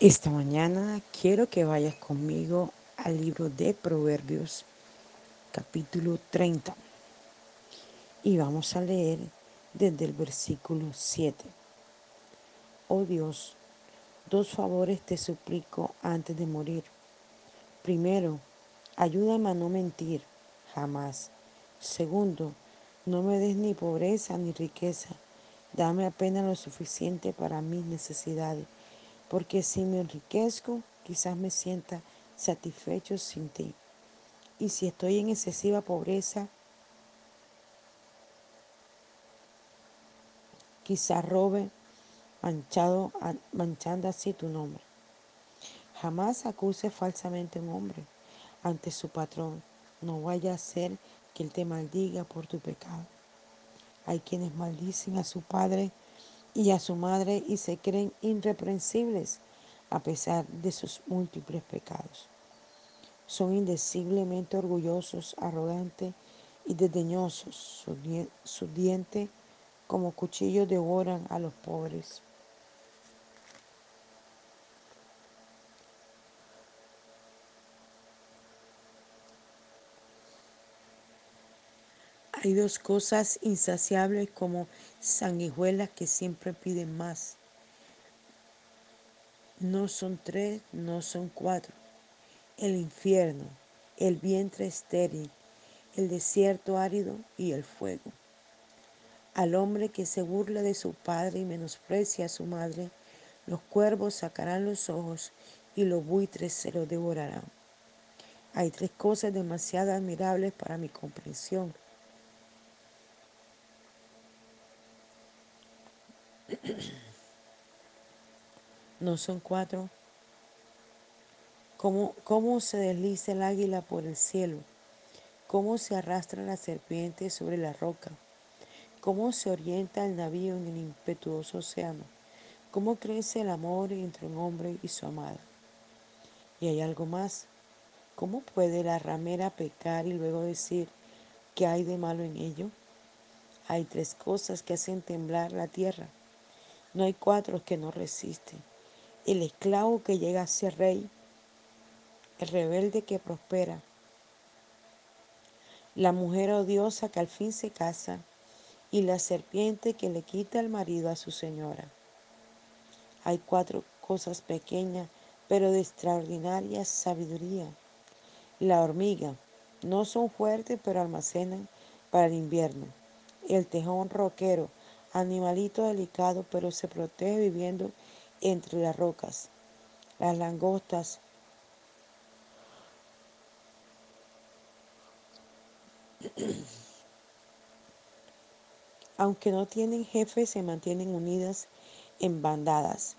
Esta mañana quiero que vayas conmigo al libro de Proverbios, capítulo 30. Y vamos a leer desde el versículo 7. Oh Dios, dos favores te suplico antes de morir. Primero, ayúdame a no mentir, jamás. Segundo, no me des ni pobreza ni riqueza. Dame apenas lo suficiente para mis necesidades porque si me enriquezco, quizás me sienta satisfecho sin ti. Y si estoy en excesiva pobreza, quizás robe manchando así tu nombre. Jamás acuse falsamente a un hombre ante su patrón. No vaya a ser que él te maldiga por tu pecado. Hay quienes maldicen a su padre y a su madre y se creen irreprensibles a pesar de sus múltiples pecados. Son indeciblemente orgullosos, arrogantes y desdeñosos. Sus, dientes como cuchillos devoran a los pobres. Hay dos cosas insaciables como sanguijuelas que siempre piden más. No son tres, no son cuatro. El infierno, el vientre estéril, el desierto árido y el fuego. Al hombre que se burla de su padre y menosprecia a su madre, los cuervos sacarán los ojos y los buitres se los devorarán. Hay tres cosas demasiado admirables para mi comprensión no son cuatro. ¿Cómo, ¿Cómo, se desliza el águila por el cielo? ¿Cómo se arrastra la serpiente sobre la roca? ¿Cómo se orienta el navío en el impetuoso océano? ¿Cómo crece el amor entre un hombre y su amada? Y hay algo más. ¿Cómo puede la ramera pecar y luego decir que hay de malo en ello? Hay tres cosas que hacen temblar la tierra. No hay cuatro que no resisten el esclavo que llega a ser rey, el rebelde que prospera, la mujer odiosa que al fin se casa y la serpiente que le quita el marido a su señora. Hay cuatro cosas pequeñas, pero de extraordinaria sabiduría. La hormiga, no son fuertes, pero almacenan para el invierno. El tejón roquero, animalito delicado, pero se protege viviendo entre las rocas. Las langostas aunque no tienen jefe, se mantienen unidas en bandadas.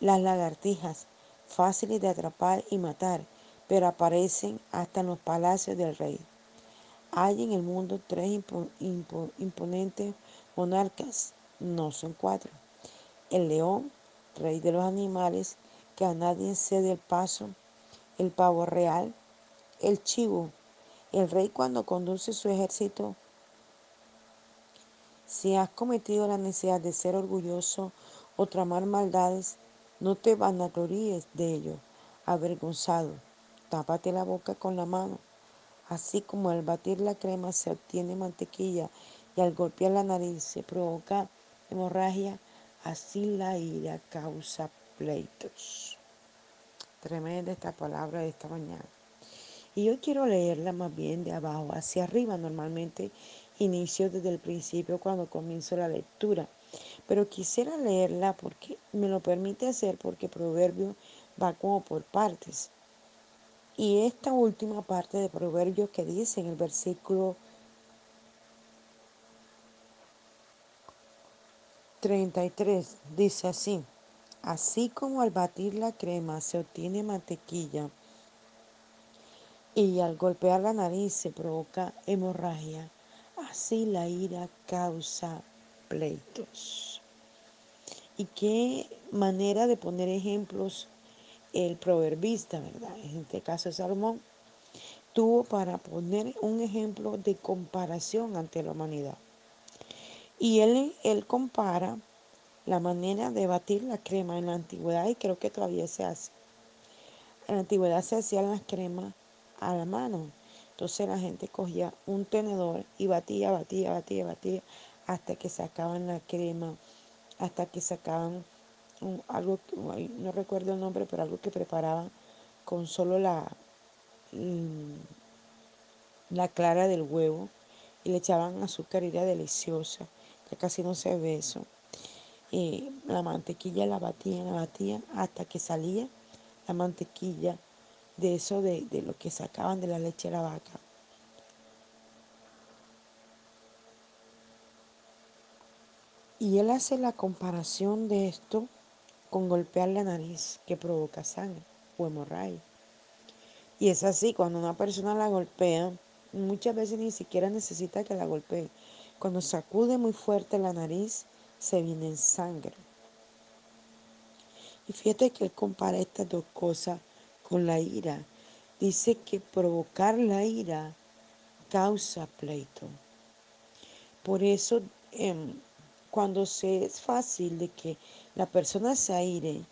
Las lagartijas, fáciles de atrapar y matar, pero aparecen hasta en los palacios del rey. Hay en el mundo tres imponentes monarcas, no son cuatro. El león, rey de los animales, que a nadie cede el paso, el pavo real, el chivo, el rey cuando conduce su ejército. Si has cometido la necesidad de ser orgulloso o tramar maldades, no te vanagloríes de ello, avergonzado. Tápate la boca con la mano. Así como al batir la crema se obtiene mantequilla y al golpear la nariz se provoca hemorragia, Así la ira causa pleitos. Tremenda esta palabra de esta mañana. Y yo quiero leerla más bien de abajo hacia arriba. Normalmente inicio desde el principio cuando comienzo la lectura. Pero quisiera leerla porque me lo permite hacer porque Proverbio va como por partes. Y esta última parte de Proverbios que dice en el versículo 33 dice así, así como al batir la crema se obtiene mantequilla y al golpear la nariz se provoca hemorragia, así la ira causa pleitos. Y qué manera de poner ejemplos el proverbista, ¿verdad? En este caso Salomón, tuvo para poner un ejemplo de comparación ante la humanidad. Y él, él compara la manera de batir la crema en la antigüedad y creo que todavía se hace. En la antigüedad se hacían las cremas a la mano. Entonces la gente cogía un tenedor y batía, batía, batía, batía hasta que sacaban la crema, hasta que sacaban algo, no recuerdo el nombre, pero algo que preparaban con solo la, mm, la clara del huevo y le echaban azúcar y era deliciosa. Ya casi no se ve eso. Y la mantequilla la batían, la batían hasta que salía la mantequilla de eso de, de lo que sacaban de la leche de la vaca. Y él hace la comparación de esto con golpear la nariz que provoca sangre o hemorragia. Y es así, cuando una persona la golpea, muchas veces ni siquiera necesita que la golpee. Cuando sacude muy fuerte la nariz, se viene en sangre. Y fíjate que él compara estas dos cosas con la ira. Dice que provocar la ira causa pleito. Por eso, em, cuando se es fácil de que la persona se aire,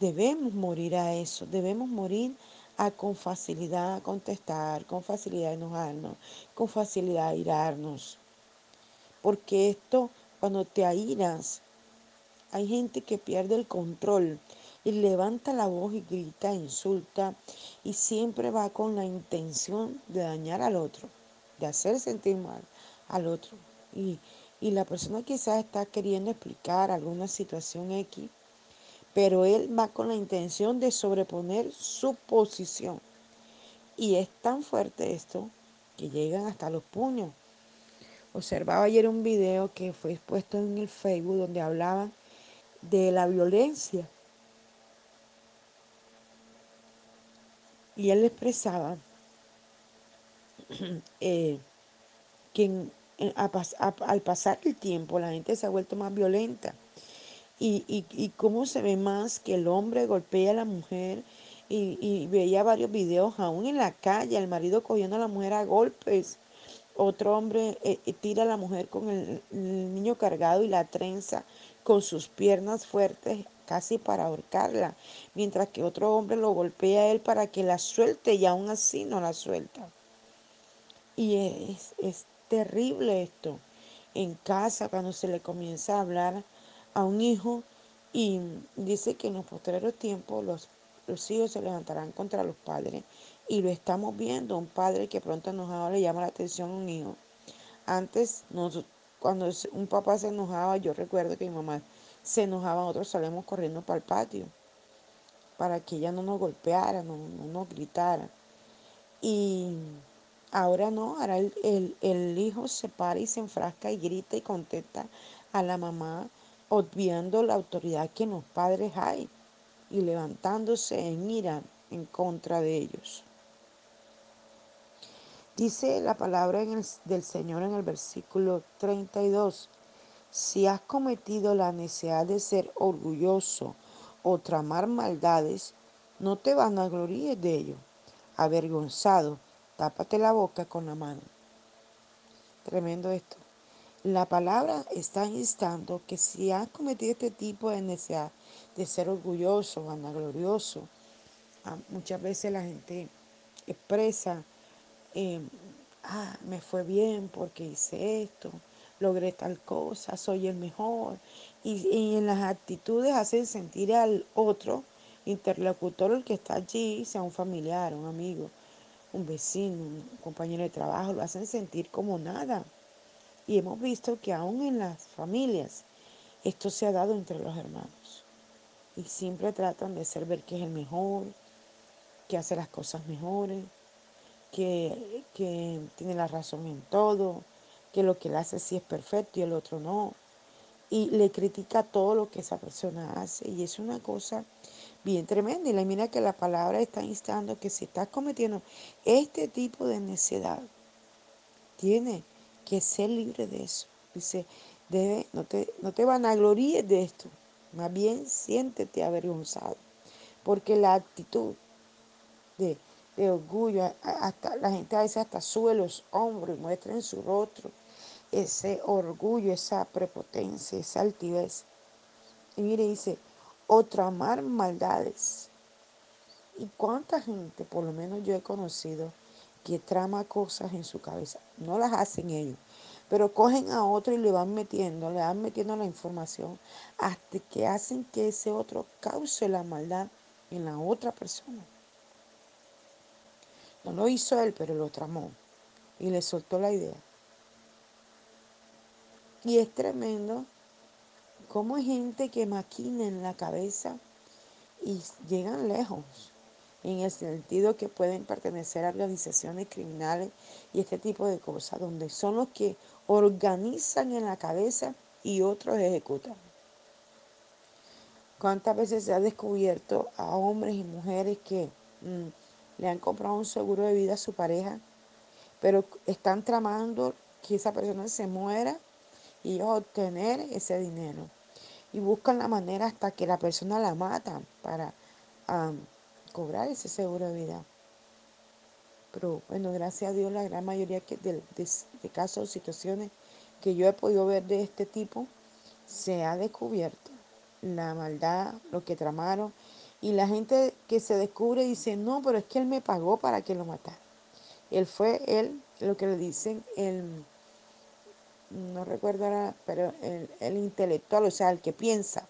debemos morir a eso, debemos morir a con facilidad contestar, con facilidad enojarnos, con facilidad irarnos. Porque esto, cuando te airas, hay gente que pierde el control y levanta la voz y grita, insulta y siempre va con la intención de dañar al otro, de hacer sentir mal al otro. Y, y la persona quizás está queriendo explicar alguna situación X, pero él va con la intención de sobreponer su posición. Y es tan fuerte esto que llegan hasta los puños. Observaba ayer un video que fue expuesto en el Facebook donde hablaban de la violencia. Y él expresaba eh, que al pasar el tiempo la gente se ha vuelto más violenta. Y, cómo se ve más que el hombre golpea a la mujer. Y, y veía varios videos aún en la calle, el marido cogiendo a la mujer a golpes. Otro hombre eh, tira a la mujer con el, el niño cargado y la trenza con sus piernas fuertes casi para ahorcarla, mientras que otro hombre lo golpea a él para que la suelte y aún así no la suelta. Y es, es terrible esto. En casa, cuando se le comienza a hablar a un hijo y dice que en los posteriores tiempos los, los hijos se levantarán contra los padres. Y lo estamos viendo, un padre que pronto enojado le llama la atención a un hijo. Antes, nos, cuando un papá se enojaba, yo recuerdo que mi mamá se enojaba, nosotros salíamos corriendo para el patio para que ella no nos golpeara, no, no nos gritara. Y ahora no, ahora el, el, el, hijo se para y se enfrasca y grita y contesta a la mamá, obviando la autoridad que en los padres hay y levantándose en ira en contra de ellos. Dice la palabra el, del Señor en el versículo 32. Si has cometido la necesidad de ser orgulloso o tramar maldades, no te van a gloríes de ello. Avergonzado, tápate la boca con la mano. Tremendo esto. La palabra está instando que si has cometido este tipo de necesidad de ser orgulloso, vanaglorioso, ah, muchas veces la gente expresa, eh, ah, me fue bien porque hice esto, logré tal cosa, soy el mejor. Y, en las actitudes hacen sentir al otro interlocutor, el que está allí, sea un familiar, un amigo, un vecino, un compañero de trabajo, lo hacen sentir como nada. Y hemos visto que aún en las familias esto se ha dado entre los hermanos. Y siempre tratan de ser ver que es el mejor, que hace las cosas mejores, que, tiene la razón en todo, que lo que él hace sí es perfecto y el otro no. Y le critica todo lo que esa persona hace. Y es una cosa bien tremenda. Y la mira que la palabra está instando que si estás cometiendo este tipo de necedad, tiene que ser libre de eso. Dice, debe, no, te, no te vanagloríes de esto. Más bien siéntete avergonzado. Porque la actitud de, de orgullo, hasta la gente a veces hasta sube los hombros y muestra en su rostro ese orgullo, esa prepotencia, esa altivez. Y mire, dice, o tramar maldades. ¿Y cuánta gente, por lo menos yo he conocido, que trama cosas en su cabeza? No las hacen ellos, pero cogen a otro y le van metiendo, le van metiendo la información hasta que hacen que ese otro cause la maldad en la otra persona. No lo hizo él, pero lo tramó y le soltó la idea. Y es tremendo cómo hay gente que maquina en la cabeza y llegan lejos, en el sentido que pueden pertenecer a organizaciones criminales y este tipo de cosas, donde son los que organizan en la cabeza y otros ejecutan. ¿Cuántas veces se ha descubierto a hombres y mujeres que mm, le han comprado un seguro de vida a su pareja, pero están tramando que esa persona se muera y ellos obtener ese dinero? Y buscan la manera hasta que la persona la mata para cobrar ese seguro de vida. Pero bueno, gracias a Dios la gran mayoría de, de, de casos o situaciones que yo he podido ver de este tipo se ha descubierto la maldad, lo que tramaron. Y la gente que se descubre dice, no, pero es que él me pagó para que lo matara. Él fue él, lo que le dicen, el, no recuerdo ahora, pero el, el intelectual, o sea, el que piensa,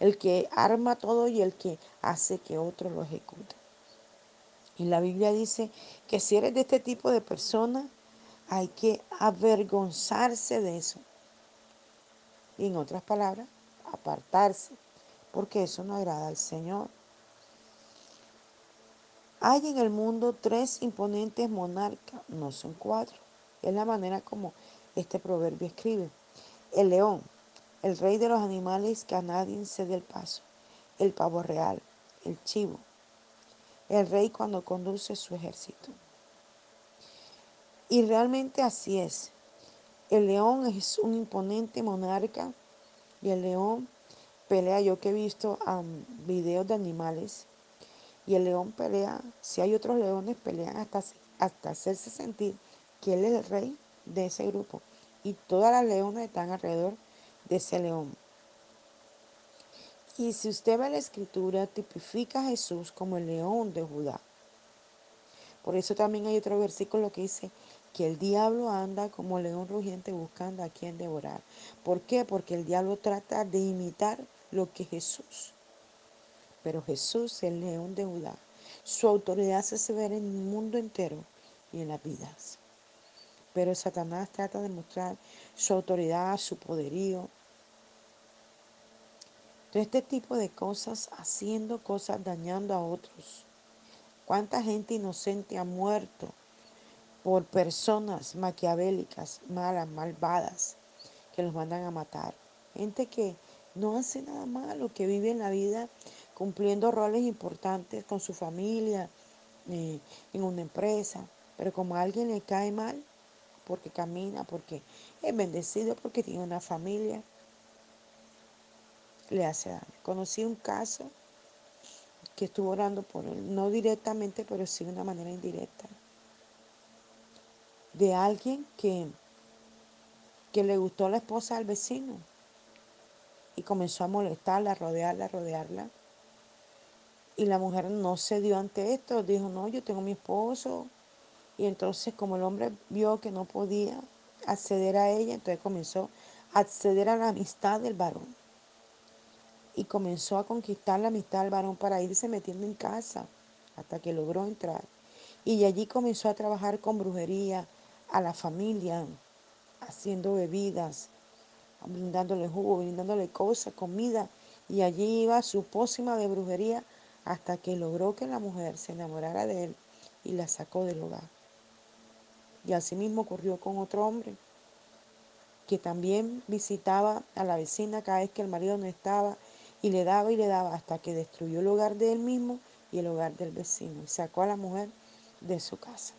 el que arma todo y el que hace que otro lo ejecute. Y la Biblia dice que si eres de este tipo de persona, hay que avergonzarse de eso. Y en otras palabras, apartarse, porque eso no agrada al Señor. Hay en el mundo tres imponentes monarcas, no son cuatro. Es la manera como este proverbio escribe. El león, el rey de los animales que a nadie cede el paso. El pavo real, el chivo, el rey cuando conduce su ejército. Y realmente así es. El león es un imponente monarca y el león pelea. Yo que he visto videos de animales y el león pelea. Si hay otros leones, pelean hasta, hasta hacerse sentir que él es el rey de ese grupo. Y todas las leones están alrededor de ese león. Y si usted ve la escritura, tipifica a Jesús como el león de Judá. Por eso también hay otro versículo que dice que el diablo anda como león rugiente buscando a quien devorar. ¿Por qué? Porque el diablo trata de imitar lo que Jesús. Pero Jesús es el león de Judá. Su autoridad se hace ver en el mundo entero y en las vidas. Pero Satanás trata de mostrar su autoridad, su poderío, este tipo de cosas, haciendo cosas, dañando a otros. ¿Cuánta gente inocente ha muerto por personas maquiavélicas, malas, malvadas, que los mandan a matar? Gente que no hace nada malo, que vive en la vida cumpliendo roles importantes con su familia, eh, en una empresa, pero como a alguien le cae mal, porque camina, porque es bendecido, porque tiene una familia, le hace daño. Conocí un caso que estuvo orando por él, no directamente, pero sí de una manera indirecta, de alguien que, que le gustó la esposa del vecino y comenzó a molestarla, a rodearla, a rodearla. Y la mujer no se dio ante esto, dijo, no, yo tengo mi esposo. Y entonces como el hombre vio que no podía acceder a ella, entonces comenzó a acceder a la amistad del varón y comenzó a conquistar la amistad del varón para irse metiendo en casa hasta que logró entrar. Y allí comenzó a trabajar con brujería a la familia, haciendo bebidas, brindándole jugo, brindándole cosas, comida. Y allí iba su pócima de brujería hasta que logró que la mujer se enamorara de él y la sacó del hogar. Y así mismo ocurrió con otro hombre que también visitaba a la vecina cada vez que el marido no estaba y le daba y le daba hasta que destruyó el hogar de él mismo y el hogar del vecino y sacó a la mujer de su casa.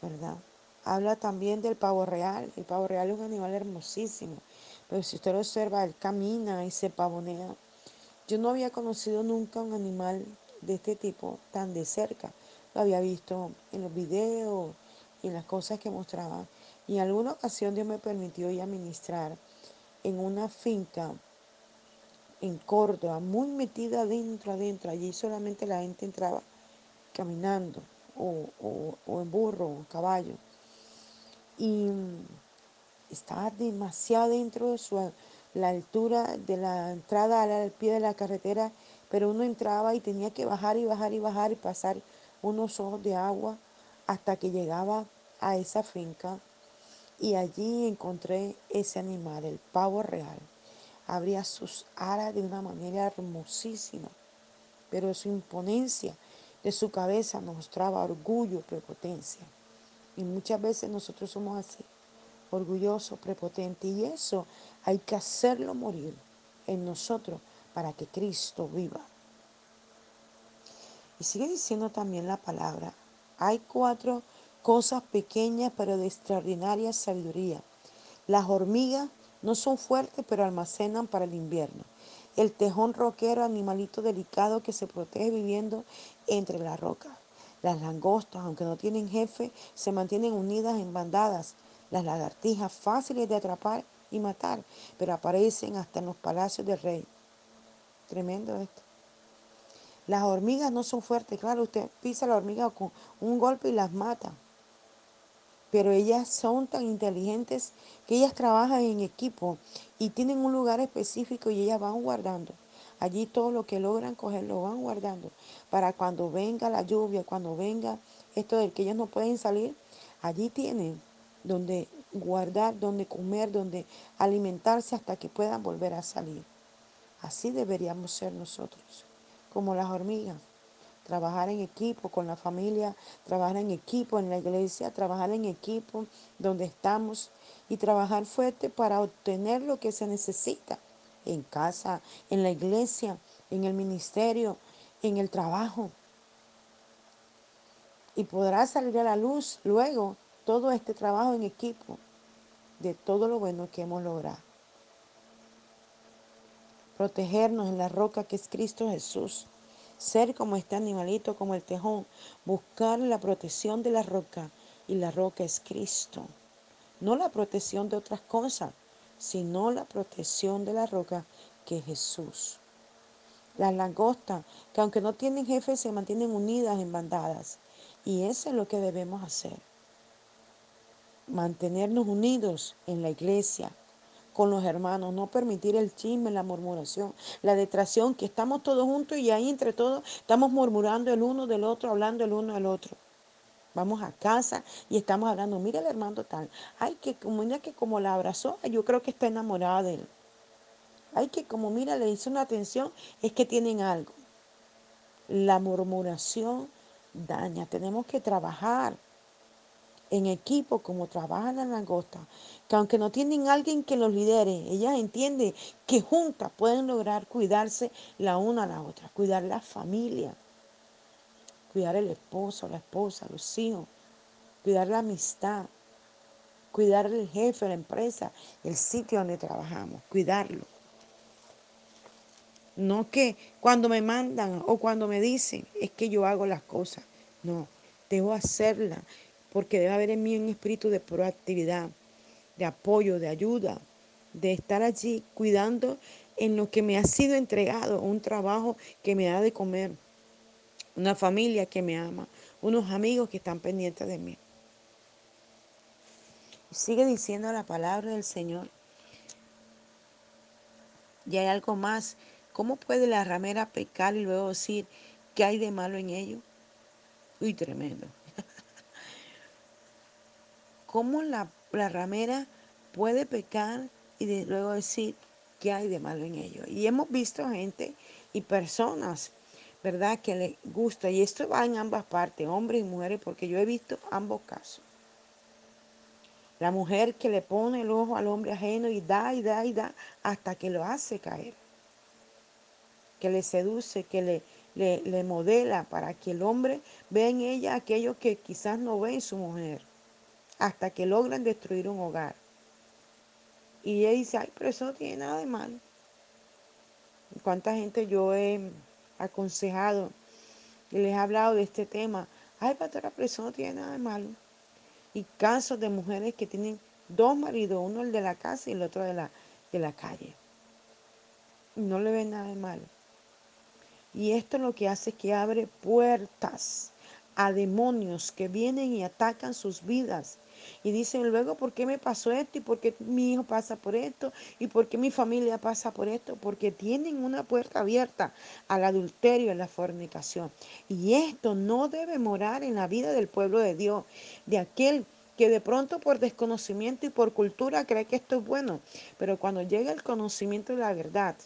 ¿Verdad? Habla también del pavo real. El pavo real es un animal hermosísimo, pero si usted lo observa, él camina y se pavonea. Yo no había conocido nunca un animal de este tipo tan de cerca. Lo había visto en los videos y en las cosas que mostraba. Y en alguna ocasión Dios me permitió ir a ministrar en una finca en Córdoba, muy metida adentro, adentro. Allí solamente la gente entraba caminando o, o en burro o en caballo. Y estaba demasiado dentro de su, la altura de la entrada al pie de la carretera, pero uno entraba y tenía que bajar y bajar y bajar y pasar unos ojos de agua hasta que llegaba a esa finca y allí encontré ese animal, el pavo real. Abría sus alas de una manera hermosísima, pero su imponencia de su cabeza mostraba orgullo, prepotencia. Y muchas veces nosotros somos así orgulloso, prepotente. Y eso hay que hacerlo morir en nosotros para que Cristo viva. Y sigue diciendo también la palabra. Hay cuatro cosas pequeñas pero de extraordinaria sabiduría. Las hormigas no son fuertes pero almacenan para el invierno. El tejón roquero, animalito delicado que se protege viviendo entre las rocas. Las langostas, aunque no tienen jefe, se mantienen unidas en bandadas las lagartijas fáciles de atrapar y matar, pero aparecen hasta en los palacios del rey. Tremendo esto. Las hormigas no son fuertes, claro, usted pisa la hormiga con un golpe y las mata. Pero ellas son tan inteligentes que ellas trabajan en equipo y tienen un lugar específico y ellas van guardando. Allí todo lo que logran coger lo van guardando para cuando venga la lluvia, cuando venga esto del que ellos no pueden salir, allí tienen donde guardar, donde comer, donde alimentarse hasta que puedan volver a salir. Así deberíamos ser nosotros, como las hormigas. Trabajar en equipo con la familia, trabajar en equipo en la iglesia, trabajar en equipo donde estamos y trabajar fuerte para obtener lo que se necesita en casa, en la iglesia, en el ministerio, en el trabajo. Y podrá salir a la luz luego todo este trabajo en equipo de todo lo bueno que hemos logrado. Protegernos en la roca que es Cristo Jesús. Ser como este animalito, como el tejón. Buscar la protección de la roca. Y la roca es Cristo. No la protección de otras cosas, sino la protección de la roca que es Jesús. Las langostas, que aunque no tienen jefe, se mantienen unidas en bandadas. Y eso es lo que debemos hacer mantenernos unidos en la iglesia, con los hermanos, no permitir el chisme, la murmuración, la detracción, que estamos todos juntos y ahí entre todos estamos murmurando el uno del otro, hablando el uno del otro. Vamos a casa y estamos hablando, mira el hermano tal, ay que como mira que como la abrazó, yo creo que está enamorada de él. Ay que como mira le hizo una atención, es que tienen algo. La murmuración daña, tenemos que trabajar en equipo como trabajan las langostas, que aunque no tienen alguien que los lidere, ellas entienden que juntas pueden lograr cuidarse la una a la otra, cuidar la familia, cuidar el esposo, la esposa, los hijos, cuidar la amistad, cuidar el jefe, la empresa, el sitio donde trabajamos, cuidarlo. No que cuando me mandan o cuando me dicen es que yo hago las cosas. No, debo hacerlas porque debe haber en mí un espíritu de proactividad, de apoyo, de ayuda, de estar allí cuidando en lo que me ha sido entregado, un trabajo que me da de comer, una familia que me ama, unos amigos que están pendientes de mí. Sigue diciendo la palabra del Señor. Y hay algo más. ¿Cómo puede la ramera pecar y luego decir qué hay de malo en ello? Uy, tremendo. Cómo la, ramera puede pecar y luego decir qué hay de malo en ello. Y hemos visto gente y personas, ¿verdad?, que le gusta. Y esto va en ambas partes, hombres y mujeres, porque yo he visto ambos casos. La mujer que le pone el ojo al hombre ajeno y da y da y da hasta que lo hace caer. Que le seduce, que le, le, le modela para que el hombre vea en ella aquello que quizás no ve en su mujer hasta que logran destruir un hogar. Y ella dice, ay, pero eso no tiene nada de malo. ¿Cuánta gente yo he aconsejado y les he hablado de este tema? Ay, pastora, pero eso no tiene nada de malo. Y casos de mujeres que tienen dos maridos, uno el de la casa y el otro de la, de la calle. no le ve nada de malo. Y esto lo que hace es que abre puertas a demonios que vienen y atacan sus vidas. Y dicen luego, ¿por qué me pasó esto? ¿Y por qué mi hijo pasa por esto? ¿Y por qué mi familia pasa por esto? Porque tienen una puerta abierta al adulterio, a la fornicación. Y esto no debe morar en la vida del pueblo de Dios, de aquel que de pronto por desconocimiento y por cultura cree que esto es bueno. Pero cuando llega el conocimiento de la verdad,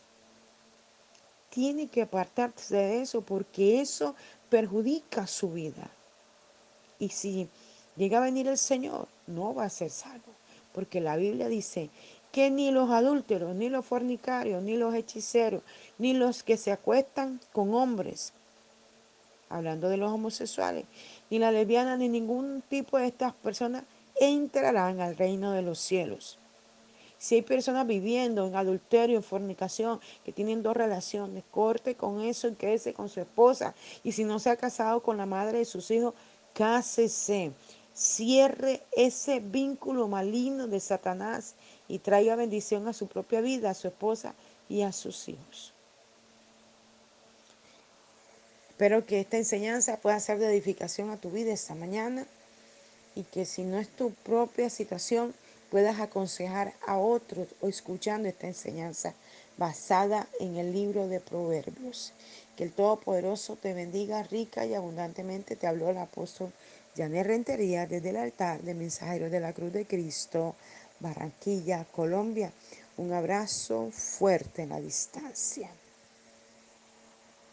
tiene que apartarse de eso porque eso perjudica su vida. Y si llega a venir el Señor, no va a ser salvo. Porque la Biblia dice que ni los adúlteros, ni los fornicarios, ni los hechiceros, ni los que se acuestan con hombres, hablando de los homosexuales, ni la lesbiana, ni ningún tipo de estas personas entrarán al reino de los cielos. Si hay personas viviendo en adulterio, en fornicación, que tienen dos relaciones, corte con eso y quédese con su esposa. Y si no se ha casado con la madre de sus hijos, cásese. Cierre ese vínculo maligno de Satanás y traiga bendición a su propia vida, a su esposa y a sus hijos. Espero que esta enseñanza pueda ser de edificación a tu vida esta mañana y que si no es tu propia situación, puedas aconsejar a otros o escuchando esta enseñanza basada en el libro de Proverbios. Que el Todopoderoso te bendiga rica y abundantemente. Te habló el apóstol Janet Rentería desde el altar de Mensajeros de la Cruz de Cristo, Barranquilla, Colombia. Un abrazo fuerte en la distancia.